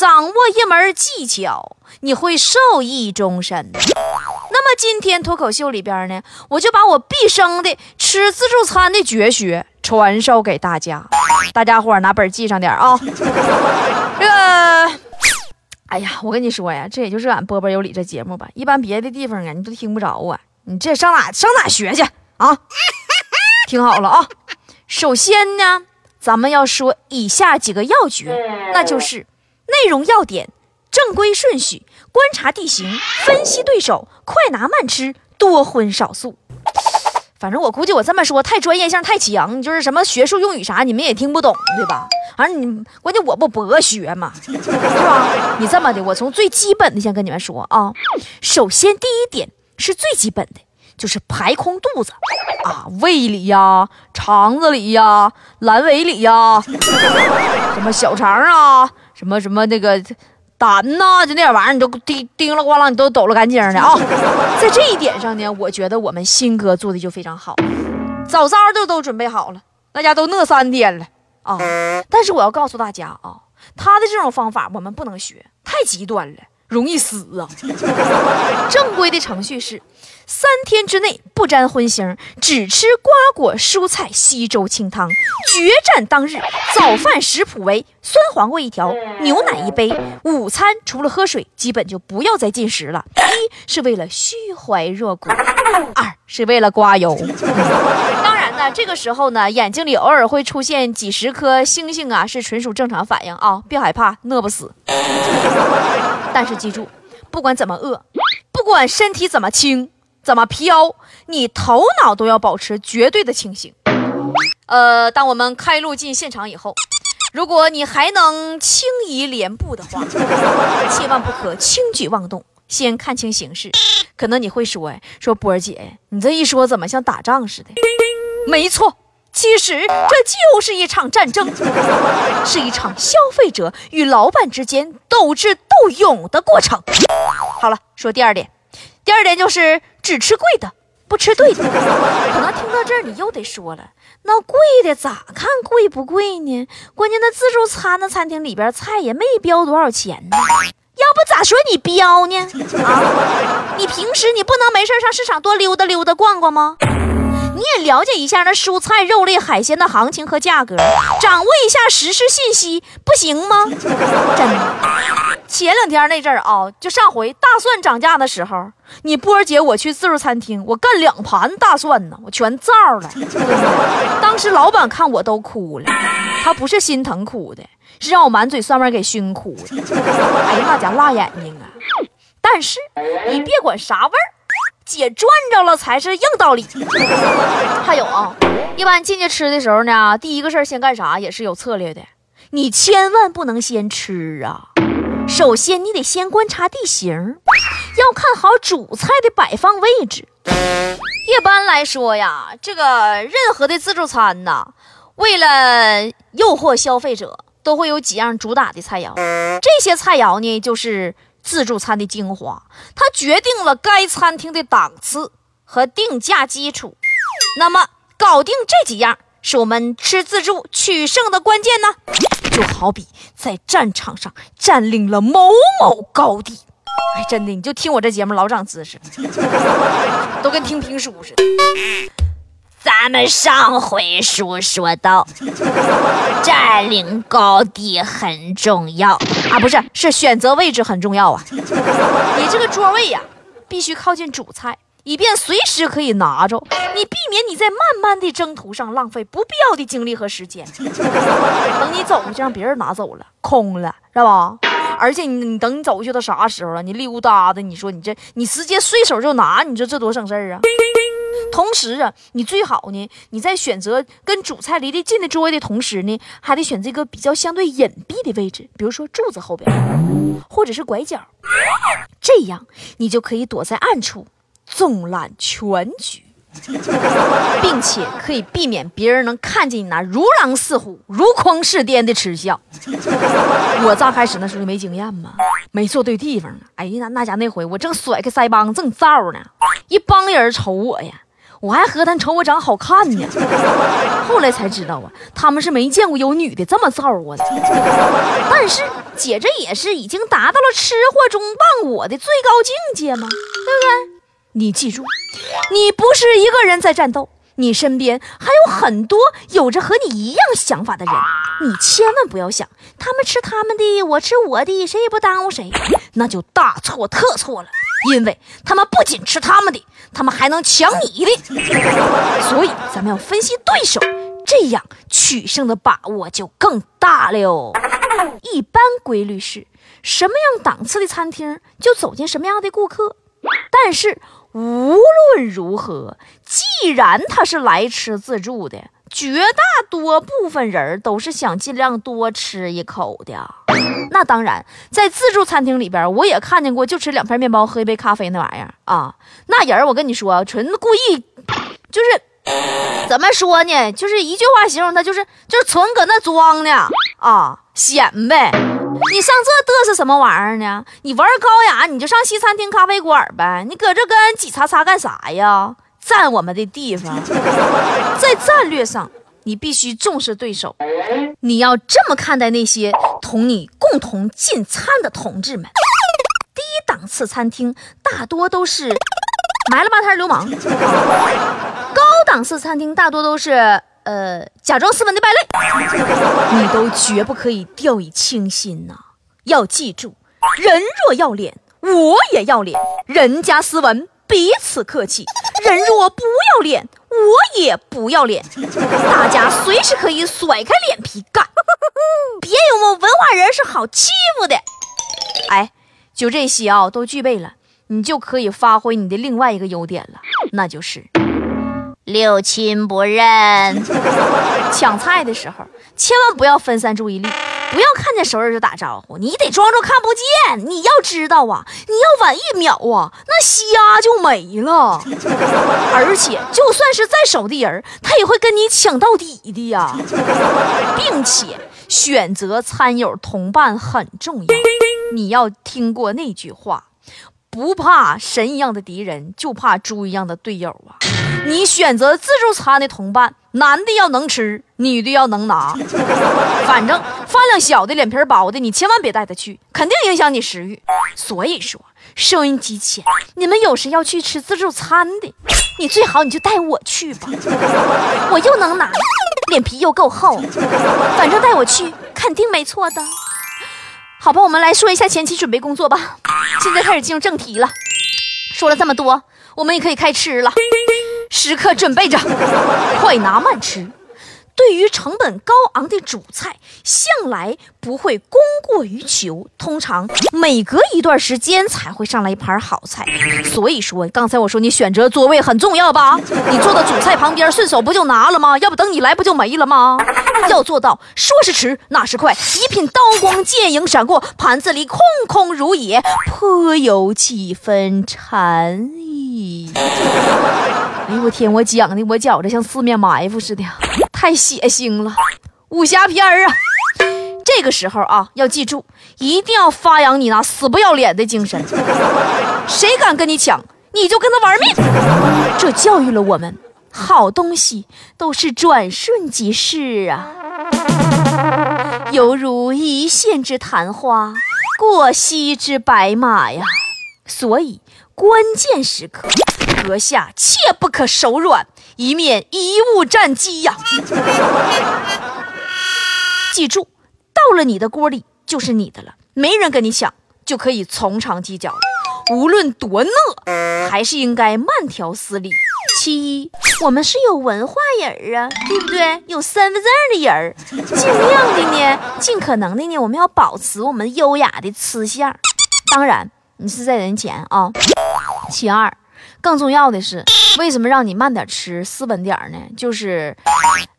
掌握一门技巧，你会受益终身。那么今天脱口秀里边呢，我就把我毕生的吃自助餐的绝学传授给大家，大家伙拿本记上点啊。这个，哎呀，我跟你说呀，这也就是俺波波有理这节目吧，一般别的地方啊，你都听不着啊。你这上哪上哪学去啊？听好了啊，首先呢，咱们要说以下几个要诀，那就是。内容要点，正规顺序，观察地形，分析对手，快拿慢吃，多荤少素。反正我估计我这么说太专业性太强，就是什么学术用语啥你们也听不懂，对吧？反正你关键我不博学嘛，是吧？你这么的，我从最基本的先跟你们说啊。首先第一点是最基本的，就是排空肚子啊，胃里呀、肠子里呀、阑尾里呀，什么小肠啊。什么什么那个胆呐，就那点玩意儿，你都叮叮了咣啷，你都抖了干净的啊！在这一点上呢，我觉得我们新哥做的就非常好，早早的都准备好了，大家都饿三天了啊！但是我要告诉大家啊，他的这种方法我们不能学，太极端了，容易死啊！正规的程序是。三天之内不沾荤腥，只吃瓜果蔬菜、稀粥清汤。决战当日，早饭食谱为酸黄瓜一条，牛奶一杯。午餐除了喝水，基本就不要再进食了。一是为了虚怀若谷，二是为了刮油。当然呢，这个时候呢，眼睛里偶尔会出现几十颗星星啊，是纯属正常反应啊，别害怕，饿不死。但是记住，不管怎么饿，不管身体怎么轻。怎么飘？你头脑都要保持绝对的清醒。呃，当我们开路进现场以后，如果你还能轻移连步的话，千万不可轻举妄动，先看清形势。可能你会说：“哎，说波儿姐，你这一说怎么像打仗似的？”没错，其实这就是一场战争，是一场消费者与老板之间斗智斗勇的过程。好了，说第二点。第二点就是只吃贵的，不吃对的。可能听到这儿，你又得说了，那贵的咋看贵不贵呢？关键那自助餐那餐厅里边菜也没标多少钱呢，要不咋说你标呢？啊，你平时你不能没事上市场多溜达溜达逛逛吗？你也了解一下那蔬菜、肉类、海鲜的行情和价格，掌握一下实时信息，不行吗？真的，前两天那阵儿啊，就上回大蒜涨价的时候，你波儿姐我去自助餐厅，我干两盘大蒜呢，我全造了。当时老板看我都哭了，他不是心疼哭的，是让我满嘴蒜味给熏哭的。哎呀妈，家辣眼睛啊！但是你别管啥味儿。姐赚着了才是硬道理。还有啊，一般进去吃的时候呢，第一个事儿先干啥也是有策略的。你千万不能先吃啊，首先你得先观察地形，要看好主菜的摆放位置。一般来说呀，这个任何的自助餐呐，为了诱惑消费者，都会有几样主打的菜肴。这些菜肴呢，就是。自助餐的精华，它决定了该餐厅的档次和定价基础。那么，搞定这几样，是我们吃自助取胜的关键呢。就好比在战场上占领了某某高地，哎，真的，你就听我这节目老长姿势，都跟听评书似的。咱们上回书说到，占领高地很重要啊，不是，是选择位置很重要啊。你这个桌位呀，必须靠近主菜，以便随时可以拿着。你避免你在慢慢的征途上浪费不必要的精力和时间。等你走就让别人拿走了，空了，是吧？而且你你等你走去到啥时候了？你溜达的，你说你这你直接随手就拿，你说这多省事儿啊！同时啊，你最好呢，你在选择跟主菜离得近的桌位的同时呢，还得选这个比较相对隐蔽的位置，比如说柱子后边，或者是拐角，这样你就可以躲在暗处，纵览全局。并且可以避免别人能看见你那如狼似虎、如狂似癫的吃相。我刚开始那时候就没经验嘛，没坐对地方。哎呀，那那家那回我正甩开腮帮子正造呢，一帮人瞅我呀，我还和他瞅我长好看呢。后来才知道啊，他们是没见过有女的这么造我的。但是姐这也是已经达到了吃货中忘我的最高境界吗？对不对？你记住，你不是一个人在战斗，你身边还有很多有着和你一样想法的人。你千万不要想他们吃他们的，我吃我的，谁也不耽误谁，那就大错特错了。因为他们不仅吃他们的，他们还能抢你的。所以咱们要分析对手，这样取胜的把握就更大了。一般规律是什么样档次的餐厅，就走进什么样的顾客。但是。无论如何，既然他是来吃自助的，绝大多部分人都是想尽量多吃一口的。那当然，在自助餐厅里边，我也看见过就吃两片面包、喝一杯咖啡那玩意儿啊。那人我跟你说，纯故意，就是怎么说呢？就是一句话形容他，就是就是纯搁那装呢啊，显摆。你上这嘚瑟什么玩意儿呢？你玩高雅，你就上西餐厅、咖啡馆呗。你搁这跟挤叉叉干啥呀？占我们的地方。在战略上，你必须重视对手。你要这么看待那些同你共同进餐的同志们。低档次餐厅大多都是埋了吧摊流氓，高档次餐厅大多都是。呃，假装斯文的败类，你都绝不可以掉以轻心呐！要记住，人若要脸，我也要脸。人家斯文，彼此客气；人若不要脸，我也不要脸。大家随时可以甩开脸皮干，别有我文化人是好欺负的。哎，就这些啊，都具备了，你就可以发挥你的另外一个优点了，那就是。六亲不认，抢菜的时候千万不要分散注意力，不要看见熟人就打招呼，你得装作看不见。你要知道啊，你要晚一秒啊，那虾就没了。而且就算是再熟的人，他也会跟你抢到底的呀。并且选择餐友同伴很重要，你要听过那句话：不怕神一样的敌人，就怕猪一样的队友啊。你选择自助餐的同伴，男的要能吃，女的要能拿。反正饭量小的、脸皮薄的，你千万别带他去，肯定影响你食欲。所以说，收音机前，你们有谁要去吃自助餐的，你最好你就带我去吧。我又能拿，脸皮又够厚，反正带我去肯定没错的。好吧，我们来说一下前期准备工作吧。现在开始进入正题了。说了这么多，我们也可以开吃了。时刻准备着，快拿慢吃。对于成本高昂的主菜，向来不会供过于求，通常每隔一段时间才会上来一盘好菜。所以说，刚才我说你选择座位很重要吧？你坐到主菜旁边，顺手不就拿了吗？要不等你来不就没了吗？要做到说时迟，那时快，一品刀光剑影闪过，盘子里空空如也，颇有几分禅意。哎呦我天！我讲的我觉着像四面埋伏似的，太血腥了，武侠片儿啊！这个时候啊，要记住，一定要发扬你那死不要脸的精神。谁敢跟你抢，你就跟他玩命。这教育了我们，好东西都是转瞬即逝啊，犹如一线之昙花，过隙之白马呀。所以关键时刻。阁下切不可手软，以免贻误战机呀！记住，到了你的锅里就是你的了，没人跟你抢，就可以从长计较。无论多饿，还是应该慢条斯理。其一，我们是有文化人儿啊，对不对？有身份证的人儿，尽量的呢，尽可能的呢，我们要保持我们优雅的吃相。当然，你是在人前啊。其二。更重要的是，为什么让你慢点吃、斯文点呢？就是，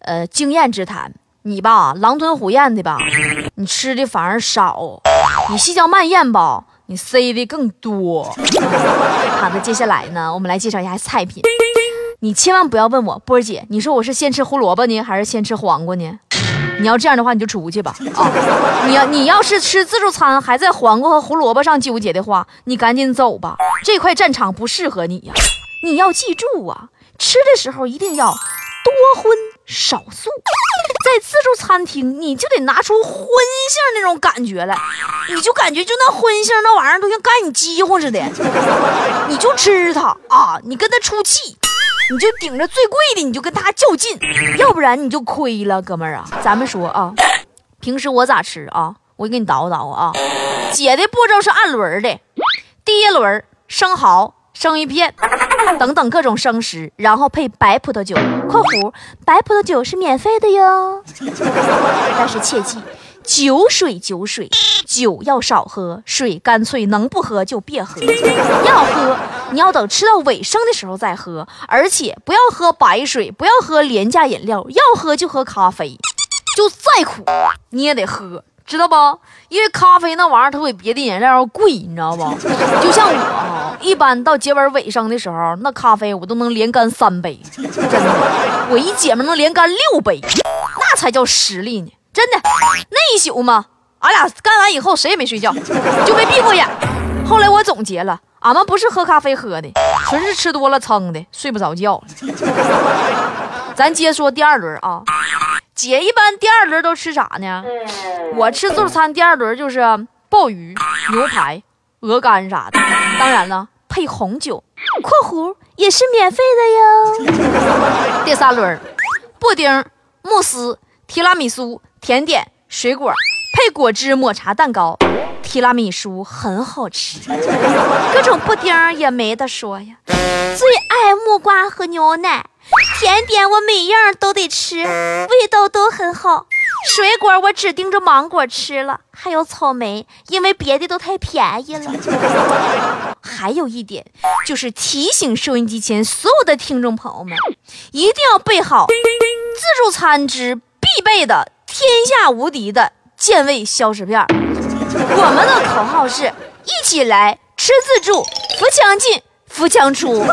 呃，经验之谈。你吧，狼吞虎咽的吧，你吃的反而少；你细嚼慢咽吧，你塞的更多。好的，接下来呢，我们来介绍一下菜品。你千万不要问我波儿姐，你说我是先吃胡萝卜呢，还是先吃黄瓜呢？你要这样的话，你就出去吧啊！你要你要是吃自助餐还在黄瓜和胡萝卜上纠结的话，你赶紧走吧，这块战场不适合你呀。你要记住啊，吃的时候一定要多荤少素。在自助餐厅，你就得拿出荤性那种感觉来，你就感觉就那荤性那玩意儿都像干你饥荒似的，你就吃它啊，你跟它出气。你就顶着最贵的，你就跟他较劲，要不然你就亏了，哥们儿啊！咱们说啊，平时我咋吃啊？我给你叨叨啊。姐的步骤是按轮的，第一轮生蚝、生鱼片 等等各种生食，然后配白葡萄酒（括弧白葡萄酒是免费的哟）。但是切记，酒水酒水，酒要少喝，水干脆能不喝就别喝。要喝，你要等吃到尾声的时候再喝，而且不要喝白水，不要喝廉价饮料，要喝就喝咖啡，就再苦你也得喝。知道不？因为咖啡那玩意儿它比别的饮料要贵，你知道不？就像我，一般到结尾尾声的时候，那咖啡我都能连干三杯，真的。我一姐们能连干六杯，那才叫实力呢，真的。那一宿嘛，俺俩干完以后谁也没睡觉，就没闭过眼。后来我总结了，俺们不是喝咖啡喝的，纯是吃多了撑的，睡不着觉。咱接说第二轮啊。姐一般第二轮都吃啥呢？我吃自助餐第二轮就是鲍鱼、牛排、鹅肝啥的，当然了，配红酒（括弧也是免费的哟）。第三轮，布丁、慕斯、提拉米苏、甜点、水果，配果汁、抹茶蛋糕。提拉米苏很好吃，各种布丁也没得说呀。最爱木瓜和牛奶。甜点我每样都得吃，味道都很好。水果我只盯着芒果吃了，还有草莓，因为别的都太便宜了。还有一点就是提醒收音机前所有的听众朋友们，一定要备好自助餐之必备的天下无敌的健胃消食片。我们的口号是：一起来吃自助，扶墙进，扶墙出。